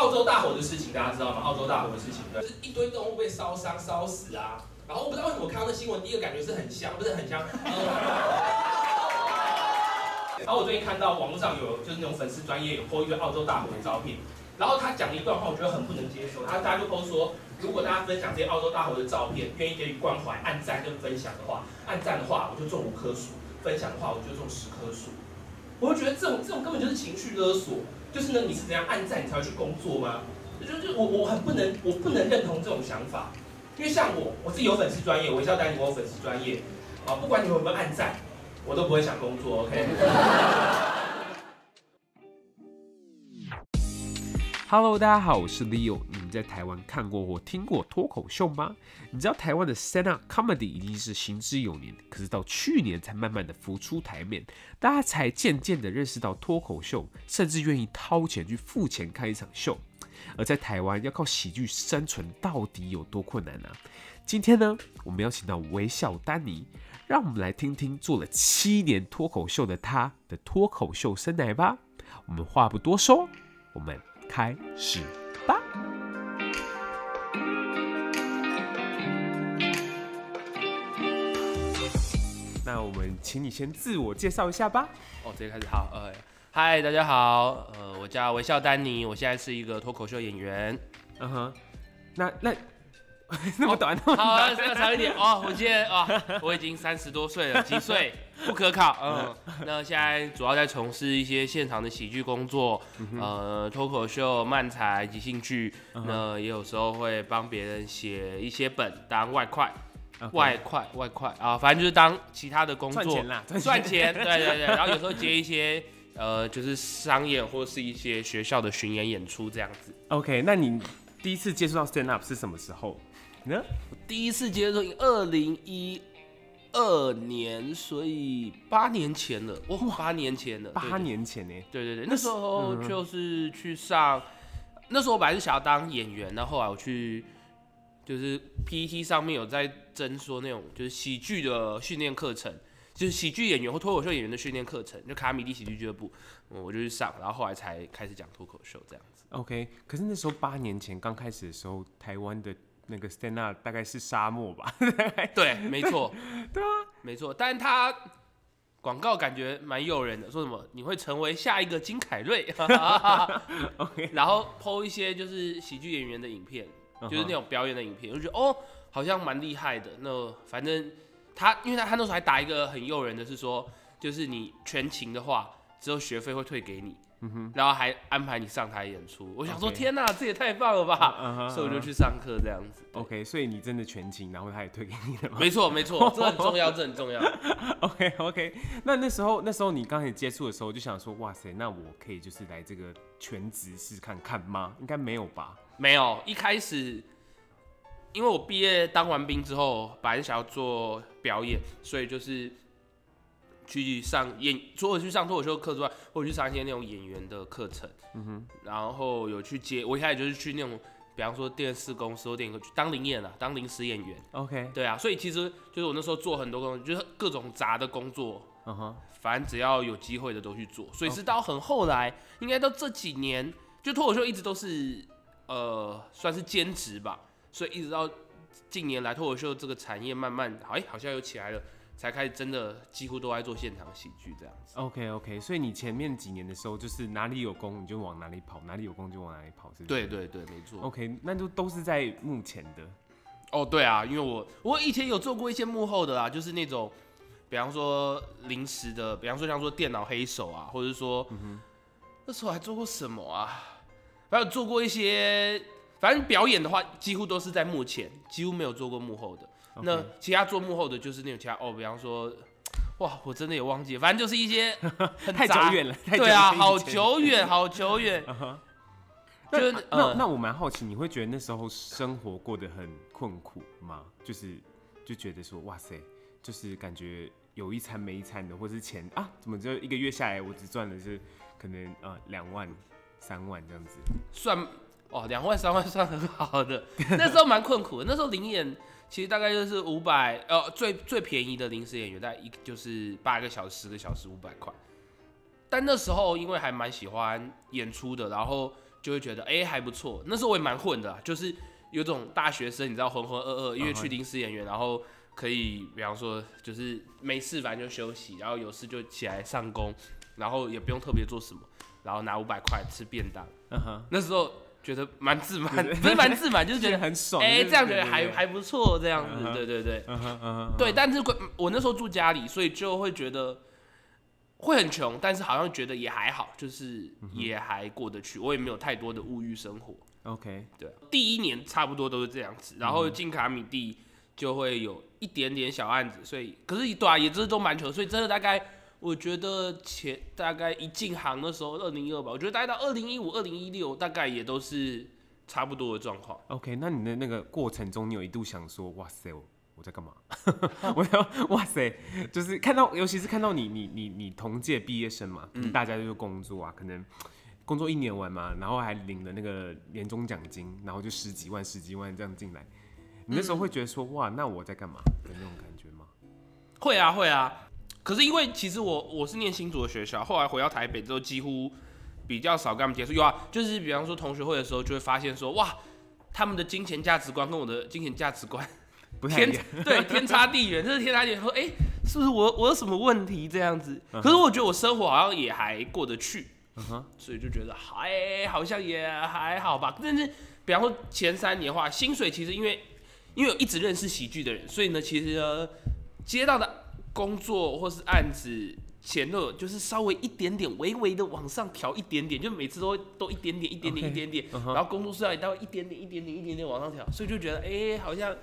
澳洲大火的事情，大家知道吗？澳洲大火的事情，就是一堆动物被烧伤、烧死啊。然后我不知道为什么我看到那新闻，第一个感觉是很香，不是很香。嗯、然后我最近看到网络上有就是那种粉丝专业有 po 一个澳洲大火的照片，然后他讲了一段话，我觉得很不能接受。他大家就 po 说，如果大家分享这些澳洲大火的照片，愿意给予关怀、按赞跟分享的话，按赞的话我就种五棵树，分享的话我就种十棵树。我就觉得这种这种根本就是情绪勒索，就是呢，你是怎样按赞你才会去工作吗？就就我我很不能我不能认同这种想法。因为像我，我是有粉丝专页，微笑丹尼我有粉丝专业，啊，不管你们有没有按赞，我都不会想工作，OK。Hello，大家好，我是 Leo。你在台湾看过或听过脱口秀吗？你知道台湾的 stand up comedy 已经是行之有年，可是到去年才慢慢的浮出台面，大家才渐渐的认识到脱口秀，甚至愿意掏钱去付钱看一场秀。而在台湾要靠喜剧生存到底有多困难呢、啊？今天呢，我们邀请到微笑丹尼，让我们来听听做了七年脱口秀的他的脱口秀生涯吧。我们话不多说，我们开始请你先自我介绍一下吧。哦，直接开始，好，呃。嗨，大家好，呃，我叫微笑丹尼，我现在是一个脱口秀演员。嗯哼，那那 那么短，哦、好，这个长一点哦。我今天啊，我已经三十多岁了，几岁不可考。嗯，那现在主要在从事一些现场的喜剧工作，嗯、呃，脱口秀、漫才、即兴剧，嗯、那也有时候会帮别人写一些本当外快.外快外快啊，反正就是当其他的工作赚钱啦，赚钱，对对对，然后有时候接一些。呃，就是商演或是一些学校的巡演演出这样子。OK，那你第一次接触到 stand up 是什么时候呢？我第一次接触，二零一二年，所以八年前了。哇，八年前了，八年前呢？对对对，那时候就是去上，嗯、那时候我本来是想要当演员，然后后来我去就是 PET 上面有在征说那种就是喜剧的训练课程。就是喜剧演员或脱口秀演员的训练课程，就卡米蒂喜剧俱乐部，嗯，我就去上，然后后来才开始讲脱口秀这样子。OK，可是那时候八年前刚开始的时候，台湾的那个 stand up 大概是沙漠吧？对，没错，对啊，没错。但他广告感觉蛮诱人的，说什么你会成为下一个金凯瑞，OK，然后 po 一些就是喜剧演员的影片，就是那种表演的影片，我就觉得哦，好像蛮厉害的。那反正。他，因为他他那时候还打一个很诱人的，是说，就是你全勤的话，之后学费会退给你，嗯哼，然后还安排你上台演出。我想说，天哪，这也太棒了吧！所以我就去上课这样子。OK，所以你真的全勤，然后他也退给你了吗？没错，没错，这很重要，这很重要。OK，OK. 那那时候那时候你刚开始接触的时候，就想说，哇塞，那我可以就是来这个全职试看看吗？应该没有吧？没有，一开始。因为我毕业当完兵之后，本来是想要做表演，所以就是去上演，除了去上脱口秀课之外，或者去上一些那种演员的课程。嗯哼，然后有去接，我一开始就是去那种，比方说电视公司或电影去当临演啊，当临时演员。OK，对啊，所以其实就是我那时候做很多工作，就是各种杂的工作。嗯哼，反正只要有机会的都去做，所以是到很后来，应该到这几年，就脱口秀一直都是呃算是兼职吧。所以一直到近年来，脱口秀这个产业慢慢，哎，好像又起来了，才开始真的几乎都在做现场喜剧这样子。OK OK，所以你前面几年的时候，就是哪里有工你就往哪里跑，哪里有工就往哪里跑，是不是？对对对，没错。OK，那就都是在幕前的。哦，对啊，因为我我以前有做过一些幕后的啦，就是那种，比方说临时的，比方说像说电脑黑手啊，或者说，那时候还做过什么啊？还有做过一些。反正表演的话，几乎都是在幕前，几乎没有做过幕后的。Okay. 那其他做幕后的，就是那种其他哦，比方说，哇，我真的也忘记了。反正就是一些 很太久远了，太久对啊，好久远，好久远。就那那我蛮好奇，你会觉得那时候生活过得很困苦吗？就是就觉得说，哇塞，就是感觉有一餐没一餐的，或是钱啊，怎么就一个月下来，我只赚的是可能呃两万、三万这样子，算。哦，两万三万算很好的，那时候蛮困苦的。那时候临演其实大概就是五百，呃，最最便宜的临时演员大概一就是八个小时、十个小时五百块。但那时候因为还蛮喜欢演出的，然后就会觉得哎、欸、还不错。那时候我也蛮混的，就是有种大学生，你知道浑浑噩噩，因为去临时演员，然后可以比方说就是没事反正就休息，然后有事就起来上工，然后也不用特别做什么，然后拿五百块吃便当。嗯哼，那时候觉得蛮自满，不是蛮自满，就是觉得很爽。哎、欸，这样觉得还还不错，这样子，对对对，对。但是我那时候住家里，所以就会觉得。会很穷，但是好像觉得也还好，就是也还过得去。我也没有太多的物欲生活。OK，对，第一年差不多都是这样子，然后进卡米蒂就会有一点点小案子，所以可是对啊，也真的都蛮穷，所以真的大概我觉得前大概一进行的时候，二零一二吧，我觉得大概到二零一五、二零一六，大概也都是差不多的状况。OK，那你的那个过程中，你有一度想说，哇塞。我在干嘛？我要哇塞，就是看到，尤其是看到你，你，你，你同届毕业生嘛，嗯、大家就是工作啊，可能工作一年完嘛，然后还领了那个年终奖金，然后就十几万、十几万这样进来，你那时候会觉得说，哇，那我在干嘛的那种感觉吗？会啊，会啊。可是因为其实我我是念新竹的学校，后来回到台北之后，几乎比较少跟他们接触。有啊，就是比方说同学会的时候，就会发现说，哇，他们的金钱价值观跟我的金钱价值观。天对天差地远，这是天差地远。说哎、欸，是不是我我有什么问题这样子？Uh. 可是我觉得我生活好像也还过得去嗯哼所以就觉得哎、欸，好像也还好吧。但是比方说前三年的话，薪水其实因为因为有一直认识喜剧的人，所以呢，其实呢接到的工作或是案子钱都就是稍微一点点微微的往上调一点点，就每次都都一点点一点点一点点 uh. 然后工作数也到一点点一点点一点点往上调，所以就觉得哎、欸，好像。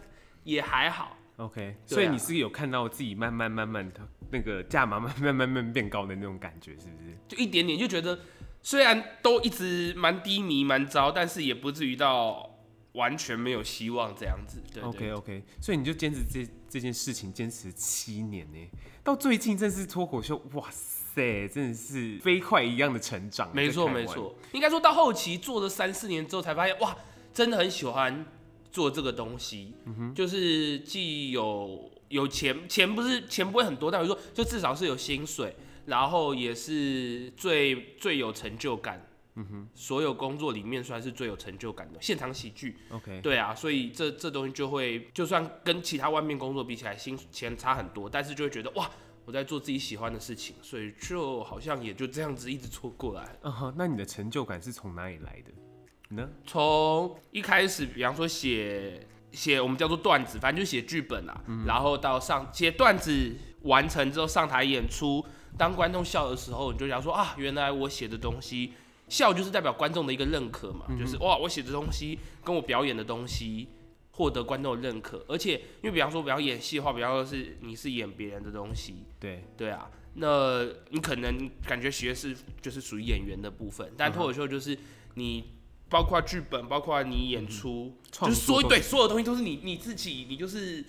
也还好，OK，所以你是有看到自己慢慢慢慢的那个价码慢慢慢慢变高的那种感觉，是不是？就一点点，就觉得虽然都一直蛮低迷蛮糟，但是也不至于到完全没有希望这样子。对，OK OK，所以你就坚持这这件事情坚持七年呢，到最近正式脱口秀，哇塞，真的是飞快一样的成长。没错没错，应该说到后期做了三四年之后才发现，哇，真的很喜欢。做这个东西，嗯、哼就是既有有钱，钱不是钱不会很多，但我说就至少是有薪水，然后也是最最有成就感，嗯哼，所有工作里面算是最有成就感的现场喜剧，OK，对啊，所以这这东西就会就算跟其他外面工作比起来，薪钱差很多，但是就会觉得哇，我在做自己喜欢的事情，所以就好像也就这样子一直做过来，嗯哼，那你的成就感是从哪里来的？呢？从一开始，比方说写写我们叫做段子，反正就写剧本啊，嗯、然后到上写段子完成之后上台演出，当观众笑的时候，你就想说啊，原来我写的东西笑就是代表观众的一个认可嘛，嗯、就是哇，我写的东西跟我表演的东西获得观众的认可，而且因为比方说比方演戏的话，比方说是你是演别人的东西，对。对啊，那你可能感觉学是就是属于演员的部分，但脱口秀就是你。包括剧本，包括你演出，嗯、就是所有对所有东西都是你你自己，你就是，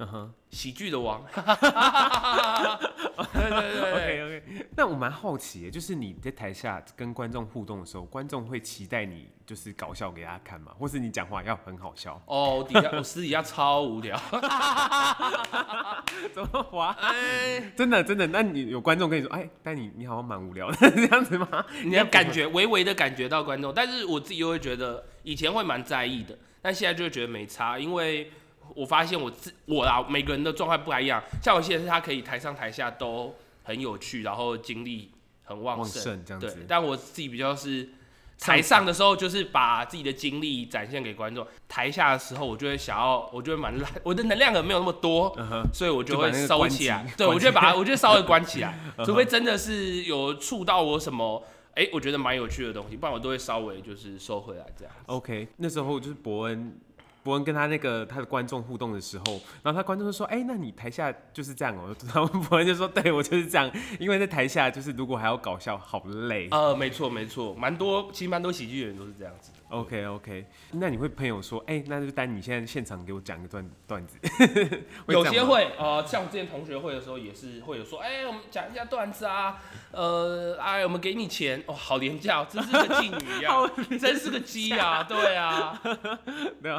嗯哼，喜剧的王。对对对，OK OK。那我蛮好奇，就是你在台下跟观众互动的时候，观众会期待你就是搞笑给大家看吗？或是你讲话要很好笑？哦，底下我私底下超无聊。怎么滑？哎，真的真的，那你有观众跟你说，哎，但你你好像蛮无聊的 这样子吗？你要感觉微微的感觉到观众，但是我自己又会觉得以前会蛮在意的，但现在就会觉得没差，因为。我发现我自我啊，每个人的状态不太一样。像有些人是他可以台上台下都很有趣，然后精力很旺盛，这样子。对，但我自己比较是台上的时候，就是把自己的精力展现给观众；台下的时候，我就会想要，我就会蛮懒，我的能量可能没有那么多，uh huh, 所以我就会收起来。对，我就会把，我就会稍微关起来，除非真的是有触到我什么，哎、欸，我觉得蛮有趣的东西，不然我都会稍微就是收回来这样。OK，那时候就是伯恩。博恩跟他那个他的观众互动的时候，然后他观众就说：“哎、那你台下就是这样哦、喔。”然后博恩就说：“对，我就是这样，因为在台下就是如果还要搞笑，好累。”呃，没错没错，蛮多其实蛮多喜剧演员都是这样子。OK OK，那你会朋友说，哎、欸，那就丹你现在现场给我讲个段段子，有些会，呃，像我之前同学会的时候也是会有说，哎、欸，我们讲一下段子啊，呃，哎，我们给你钱，哦，好廉价，哦真是个妓女一样，真是个鸡啊，对啊，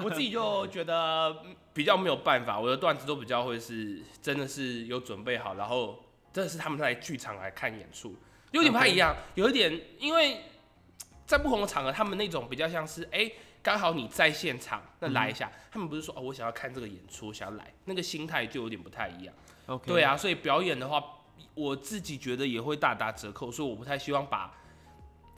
我自己就觉得比较没有办法，我的段子都比较会是真的是有准备好，然后真的是他们来剧场来看演出，有点不太一样.有一点因为。在不同的场合，他们那种比较像是哎，刚好你在现场，那来一下，嗯、他们不是说哦，我想要看这个演出，想要来，那个心态就有点不太一样。OK，对啊，所以表演的话，我自己觉得也会大打折扣，所以我不太希望把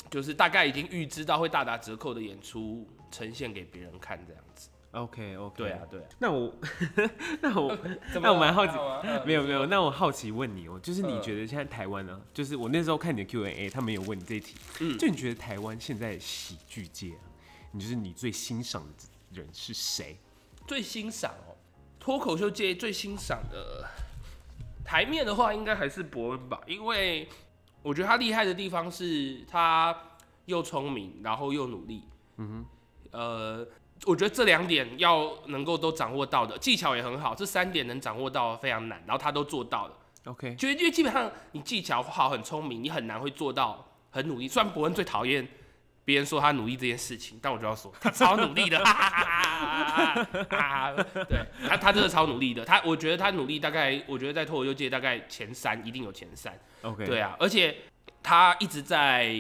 就是大概已经预知到会大打折扣的演出呈现给别人看这样子。OK OK，对啊对啊。那我 那我 那我蛮好奇，没有没有，那我好奇问你哦，就是你觉得现在台湾呢？就是我那时候看你的 Q&A，他们有问你这一题，嗯，就你觉得台湾现在喜剧界，你就是你最欣赏的人是谁？最欣赏哦，脱口秀界最欣赏的台面的话，应该还是伯恩吧，因为我觉得他厉害的地方是他又聪明，然后又努力，嗯哼，呃。我觉得这两点要能够都掌握到的技巧也很好，这三点能掌握到非常难，然后他都做到了。OK，就因为基本上你技巧好、很聪明，你很难会做到很努力。虽然伯恩最讨厌别人说他努力这件事情，但我就要说他超努力的。对，他他真的超努力的。他我觉得他努力大概，我觉得在脱口秀界大概前三一定有前三。OK，对啊，而且他一直在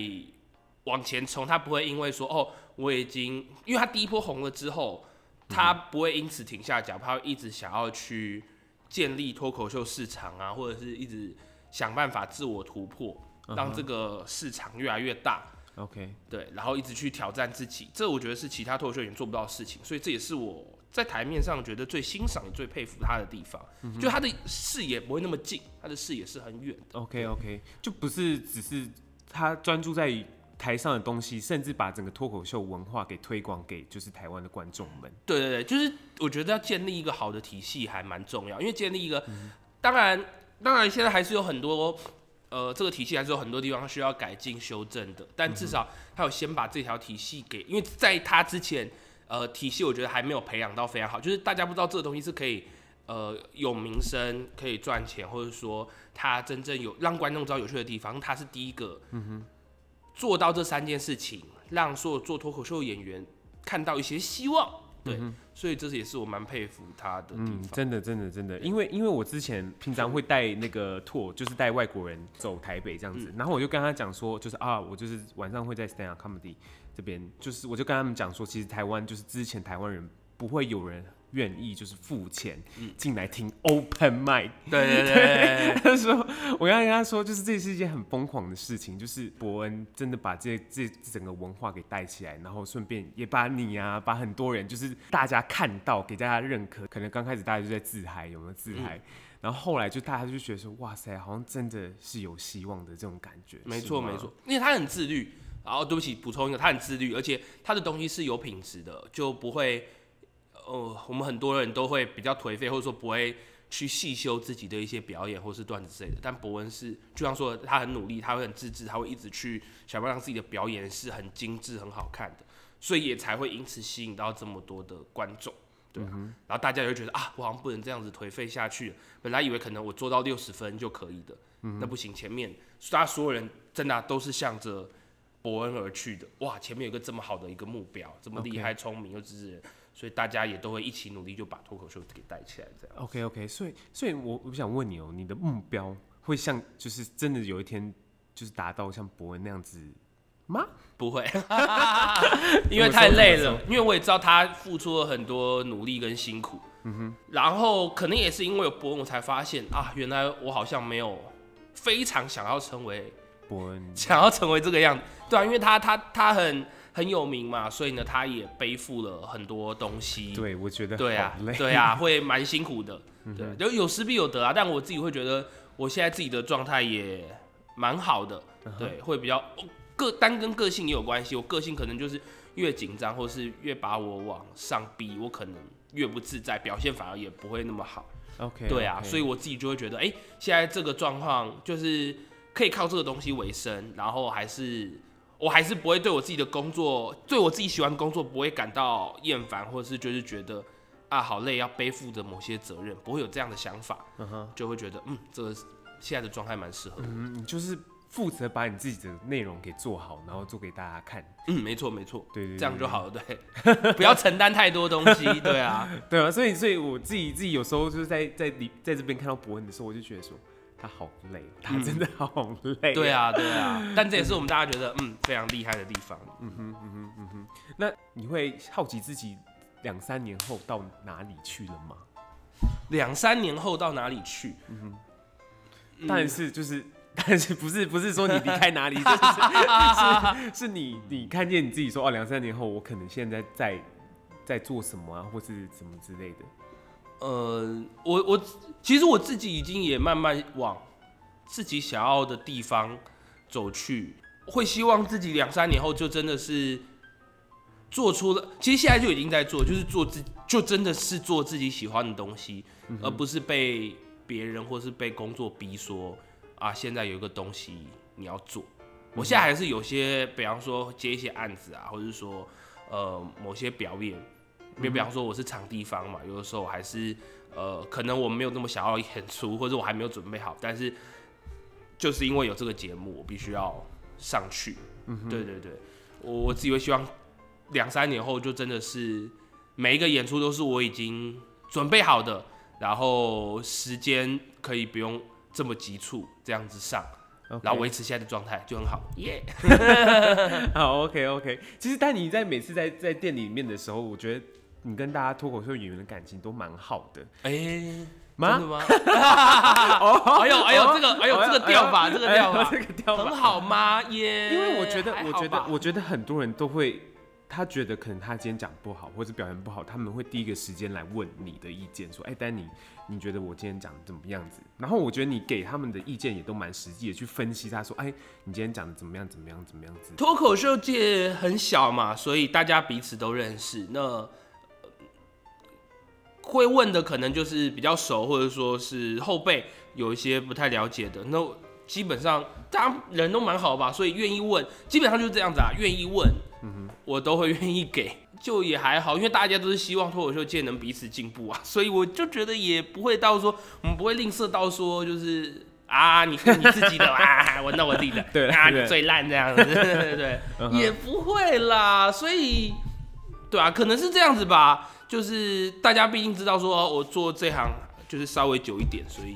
往前冲，他不会因为说哦。我已经，因为他第一波红了之后，他不会因此停下脚步，他会一直想要去建立脱口秀市场啊，或者是一直想办法自我突破，让这个市场越来越大。OK，对，然后一直去挑战自己，这我觉得是其他脱口秀演员做不到的事情，所以这也是我在台面上觉得最欣赏、也最佩服他的地方，就他的视野不会那么近，他的视野是很远的。OK OK，就不是只是他专注在于。台上的东西，甚至把整个脱口秀文化给推广给就是台湾的观众们。对对对，就是我觉得要建立一个好的体系还蛮重要，因为建立一个，嗯、当然当然现在还是有很多，呃，这个体系还是有很多地方需要改进修正的，但至少他有先把这条体系给，因为在他之前，呃，体系我觉得还没有培养到非常好，就是大家不知道这个东西是可以，呃，有名声可以赚钱，或者说他真正有让观众知道有趣的地方，他是第一个。嗯哼。做到这三件事情，让所有做脱口秀演员看到一些希望，对，嗯、所以这是也是我蛮佩服他的地方。嗯，真的，真的，真的，因为因为我之前平常会带那个 tour，就是带外国人走台北这样子，嗯、然后我就跟他讲说，就是啊，我就是晚上会在 stand up comedy 这边，就是我就跟他们讲说，其实台湾就是之前台湾人不会有人。愿意就是付钱进来听 open mic，对对对，对，他说，我刚才跟他说，就是这是一件很疯狂的事情，就是伯恩真的把这这整个文化给带起来，然后顺便也把你啊，把很多人就是大家看到，给大家认可。可能刚开始大家就在自嗨，有没有自嗨？嗯、然后后来就大家就觉得说，哇塞，好像真的是有希望的这种感觉。没错没错，因为他很自律。然后对不起，补充一个，他很自律，而且他的东西是有品质的，就不会。哦，我们很多人都会比较颓废，或者说不会去细修自己的一些表演或是段子之类的。但博恩是，就像说他很努力，他会很自制，他会一直去想办法让自己的表演是很精致、很好看的，所以也才会因此吸引到这么多的观众，对、啊嗯、然后大家就会觉得啊，我好像不能这样子颓废下去。本来以为可能我做到六十分就可以的，嗯、那不行，前面大家所有人真的、啊、都是向着伯恩而去的。哇，前面有个这么好的一个目标，这么厉害、聪明又自制人。所以大家也都会一起努力，就把脱口秀给带起来，这样。OK OK，所以所以我我想问你哦、喔，你的目标会像就是真的有一天就是达到像博恩那样子吗？不会，因为太累了。因为我也知道他付出了很多努力跟辛苦。嗯哼。然后可能也是因为有博恩，我才发现啊，原来我好像没有非常想要成为博恩，想要成为这个样子。对啊，因为他他他很。很有名嘛，所以呢，他也背负了很多东西。对，我觉得对啊，对啊，会蛮辛苦的。对，就有失必有得啊。但我自己会觉得，我现在自己的状态也蛮好的。对，会比较个单跟个性也有关系。我个性可能就是越紧张，或是越把我往上逼，我可能越不自在，表现反而也不会那么好。OK，对啊，所以我自己就会觉得，哎，现在这个状况就是可以靠这个东西为生，然后还是。我还是不会对我自己的工作，对我自己喜欢的工作不会感到厌烦，或者是就是觉得啊好累，要背负着某些责任，不会有这样的想法，嗯哼，就会觉得嗯，这个现在的状态蛮适合的，嗯，你就是负责把你自己的内容给做好，然后做给大家看，嗯，没错没错，对，对，对，这样就好了，对，不要承担太多东西，对啊，对啊，所以所以我自己自己有时候就是在在里在这边看到博文的时候，我就觉得说。他好累，他真的好累。对啊，对啊，但这也是我们大家觉得嗯非常厉害的地方。嗯哼，嗯哼，嗯哼。那你会好奇自己两三年后到哪里去了吗？两三年后到哪里去？嗯哼，但是就是，但是不是不是说你离开哪里，就是 是是你你看见你自己说哦，两三年后我可能现在在在做什么啊，或是什么之类的。呃，我我其实我自己已经也慢慢往自己想要的地方走去，会希望自己两三年后就真的是做出了，其实现在就已经在做，就是做自就真的是做自己喜欢的东西，而不是被别人或是被工作逼说啊，现在有一个东西你要做。我现在还是有些，比方说接一些案子啊，或者说呃某些表演。比比方说我是场地方嘛，有的时候还是呃，可能我没有那么想要演出，或者我还没有准备好，但是就是因为有这个节目，我必须要上去。嗯哼，对对对，我我自己会希望两三年后就真的是每一个演出都是我已经准备好的，然后时间可以不用这么急促这样子上.然后维持现在的状态就很好。耶、yeah，好，OK OK。其实但你在每次在在店里面的时候，我觉得。你跟大家脱口秀演员的感情都蛮好的，哎、真的吗？哎呦哎呦，这个哎呦这个调法，这个调法，这个调法很好吗？耶！因为我觉得，我觉得，我觉得很多人都会，他觉得可能他今天讲不好，或者表现不好，他们会第一个时间来问你的意见，说，哎、欸，丹尼，你觉得我今天讲的怎么样子？然后我觉得你给他们的意见也都蛮实际的，去分析他说，哎、欸，你今天讲的怎么样？怎么样？怎么样子？脱口秀界很小嘛，所以大家彼此都认识。那会问的可能就是比较熟，或者说是后辈有一些不太了解的，那基本上大家人都蛮好吧，所以愿意问，基本上就是这样子啊，愿意问，嗯哼，我都会愿意给，就也还好，因为大家都是希望脱口秀界能彼此进步啊，所以我就觉得也不会到说我们不会吝啬到说就是啊，你你自己的 啊，我弄我自己的，对啊，你最烂这样子，对对对，也不会啦，所以对啊，可能是这样子吧。就是大家毕竟知道说，我做这行就是稍微久一点，所以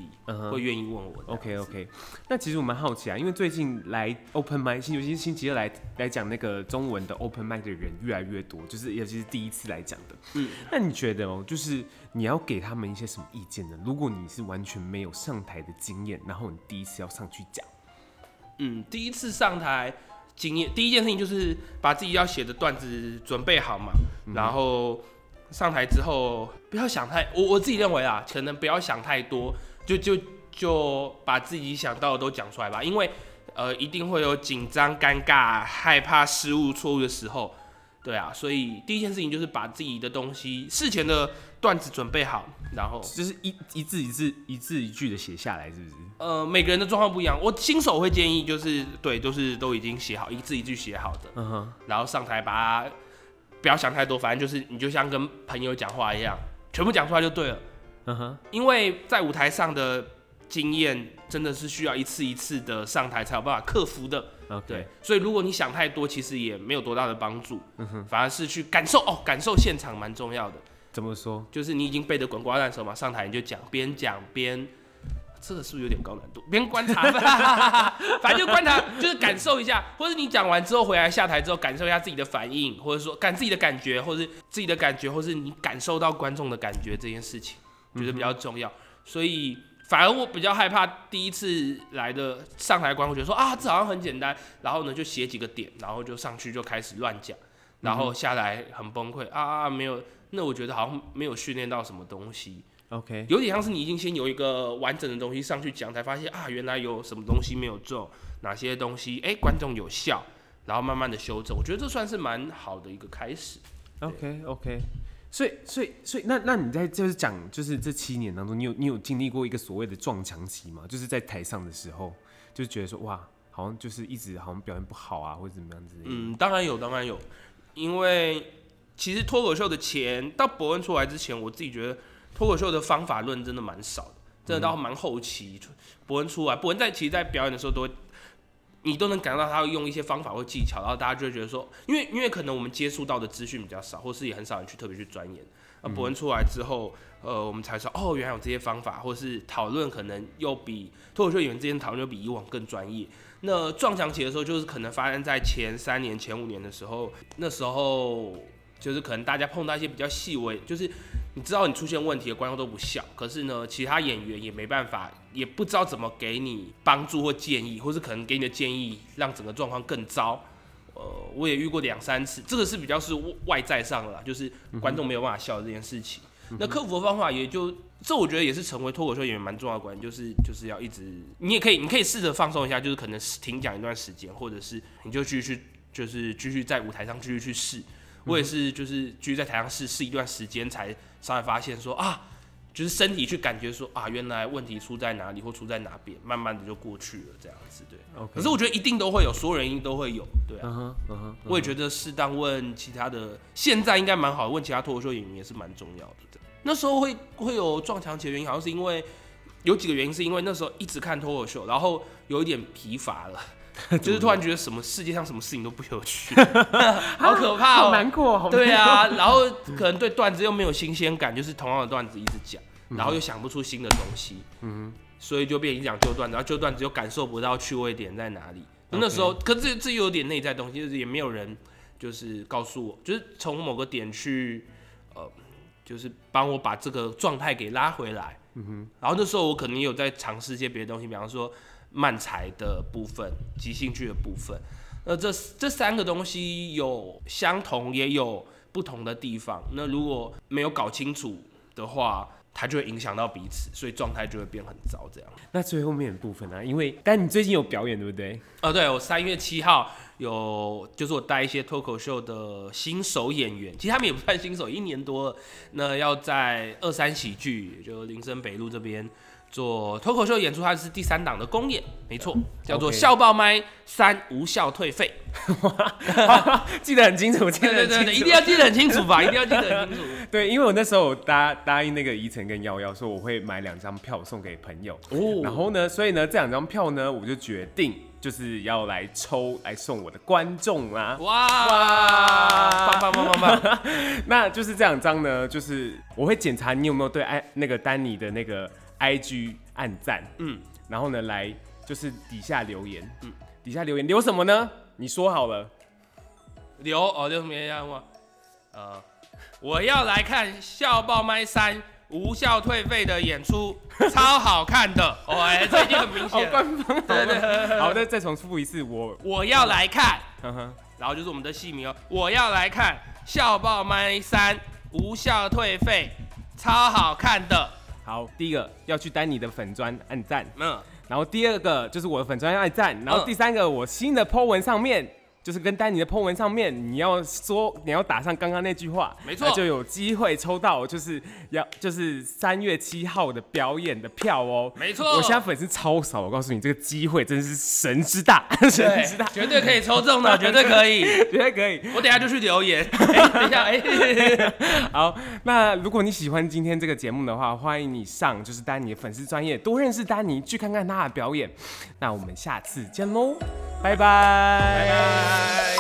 会愿意问我。OK OK，那其实我蛮好奇啊，因为最近来 Open Mic，尤其是星期二来来讲那个中文的 Open Mic 的人越来越多，就是尤其是第一次来讲的。嗯，那你觉得哦，就是你要给他们一些什么意见呢？如果你是完全没有上台的经验，然后你第一次要上去讲，嗯，第一次上台经验，第一件事情就是把自己要写的段子准备好嘛，嗯、然后。上台之后不要想太，我我自己认为啊，可能不要想太多，就就就把自己想到的都讲出来吧，因为呃一定会有紧张、尴尬、害怕失误、错误的时候，对啊，所以第一件事情就是把自己的东西事前的段子准备好，然后就是一一字一字一字一句的写下来，是不是？呃，每个人的状况不一样，我新手会建议就是对，都、就是都已经写好一字一句写好的，嗯哼，然后上台把它。不要想太多，反正就是你就像跟朋友讲话一样，全部讲出来就对了。嗯哼，因为在舞台上的经验真的是需要一次一次的上台才有办法克服的。对，所以如果你想太多，其实也没有多大的帮助。嗯哼，反而是去感受哦，感受现场蛮重要的。怎么说？就是你已经背得滚瓜烂熟嘛，上台你就讲，边讲边。这个是不是有点高难度？别人观察，反正就观察，就是感受一下，或者你讲完之后回来下台之后，感受一下自己的反应，或者说感自己的感觉，或是自己的感觉，或是你感受到观众的感觉这件事情，觉得比较重要。所以反而我比较害怕第一次来的上台观众觉得说啊，这好像很简单，然后呢就写几个点，然后就上去就开始乱讲，然后下来很崩溃啊啊，没有，那我觉得好像没有训练到什么东西。OK，有点像是你已经先有一个完整的东西上去讲，才发现啊，原来有什么东西没有做，哪些东西哎、欸、观众有效，然后慢慢的修正，我觉得这算是蛮好的一个开始。OK OK，所以所以所以那那你在就是讲就是这七年当中，你有你有经历过一个所谓的撞墙期吗？就是在台上的时候，就觉得说哇，好像就是一直好像表现不好啊，或者怎么样子。嗯，当然有，当然有，因为其实脱口秀的钱到伯恩出来之前，我自己觉得。脱口秀的方法论真的蛮少的，真的到蛮后期，博恩出来，博恩在其实，在表演的时候都，你都能感觉到他会用一些方法或技巧，然后大家就会觉得说，因为因为可能我们接触到的资讯比较少，或是也很少人去特别去钻研，那博恩出来之后，呃，我们才说哦，原来有这些方法，或是讨论可能又比脱口秀演员之间讨论又比以往更专业。那撞墙期的时候，就是可能发生在前三年、前五年的时候，那时候就是可能大家碰到一些比较细微，就是你知道你出现问题的观众都不笑，可是呢，其他演员也没办法，也不知道怎么给你帮助或建议，或是可能给你的建议让整个状况更糟。呃，我也遇过两三次，这个是比较是外在上的啦，就是观众没有办法笑的这件事情。嗯、那克服的方法也就。这我觉得也是成为脱口秀演员蛮重要的关键，就是就是要一直，你也可以，你可以试着放松一下，就是可能停讲一段时间，或者是你就继续，就是继续在舞台上继续去试。我也是，就是继续在台上试试一段时间，才稍微发现说啊，就是身体去感觉说啊，原来问题出在哪里或出在哪边，慢慢的就过去了这样子，对。可是我觉得一定都会有，所有人一定都会有，对啊。Uh uh uh. 我也觉得适当问其他的，现在应该蛮好，问其他脱口秀演员也是蛮重要的。那时候会会有撞墙期的原因，好像是因为有几个原因，是因为那时候一直看脱口秀，然后有一点疲乏了，就是突然觉得什么世界上什么事情都不有趣，好可怕、喔，好难过，好。对啊，然后可能对段子又没有新鲜感，就是同样的段子一直讲，然后又想不出新的东西，嗯，所以就变成讲旧段子，然后旧段子又感受不到趣味点在哪里。那时候，可是这这有点内在东西，就是也没有人就是告诉我，就是从某个点去呃。就是帮我把这个状态给拉回来，嗯哼，然后那时候我可能也有在尝试一些别的东西，比方说漫才的部分、即兴剧的部分。那这这三个东西有相同也有不同的地方。那如果没有搞清楚的话，它就会影响到彼此，所以状态就会变很糟。这样。那最后面的部分呢？因为但你最近有表演对不对？哦，对，我三月七号有，就是我带一些脱口秀的新手演员，其实他们也不算新手，一年多了，那要在二三喜剧，就林森北路这边。做脱口秀演出，它是第三档的公演，没错，叫做笑爆麦三无效退费，记得很清楚，记得很清楚，对对对，一定要记得很清楚吧，一定要记得很清楚。对，因为我那时候答答应那个宜晨跟耀耀说我会买两张票送给朋友，哦，然后呢，所以呢这两张票呢，我就决定就是要来抽来送我的观众啦，哇哇，棒棒棒棒棒，那就是这两张呢，就是我会检查你有没有对爱那个丹尼的那个。I G 按赞，嗯，然后呢，来就是底下留言，嗯，底下留言留什么呢？你说好了，留哦，留什么呀？我，呃，我要来看笑爆麦三无效退费的演出，超好看的，哦，哎，这已经很明显，官方，对对，好，再再重复一次，我我要来看，然后就是我们的戏名哦，我要来看笑爆麦三无效退费，超好看的。好，第一个要去丹尼的粉砖按赞，嗯，然后第二个就是我的粉砖要按赞，然后第三个我新的 po 文上面。就是跟丹尼的 po 文上面，你要说你要打上刚刚那句话，没错，就有机会抽到，就是要就是三月七号的表演的票哦，没错。我现在粉丝超少，我告诉你，这个机会真的是神之大，神之大，绝对可以抽中的，绝对可以，绝对可以。我等下就去留言，欸、等一下，哎、欸，好，那如果你喜欢今天这个节目的话，欢迎你上就是丹尼的粉丝专业，多认识丹尼，去看看他的表演。那我们下次见喽，拜拜。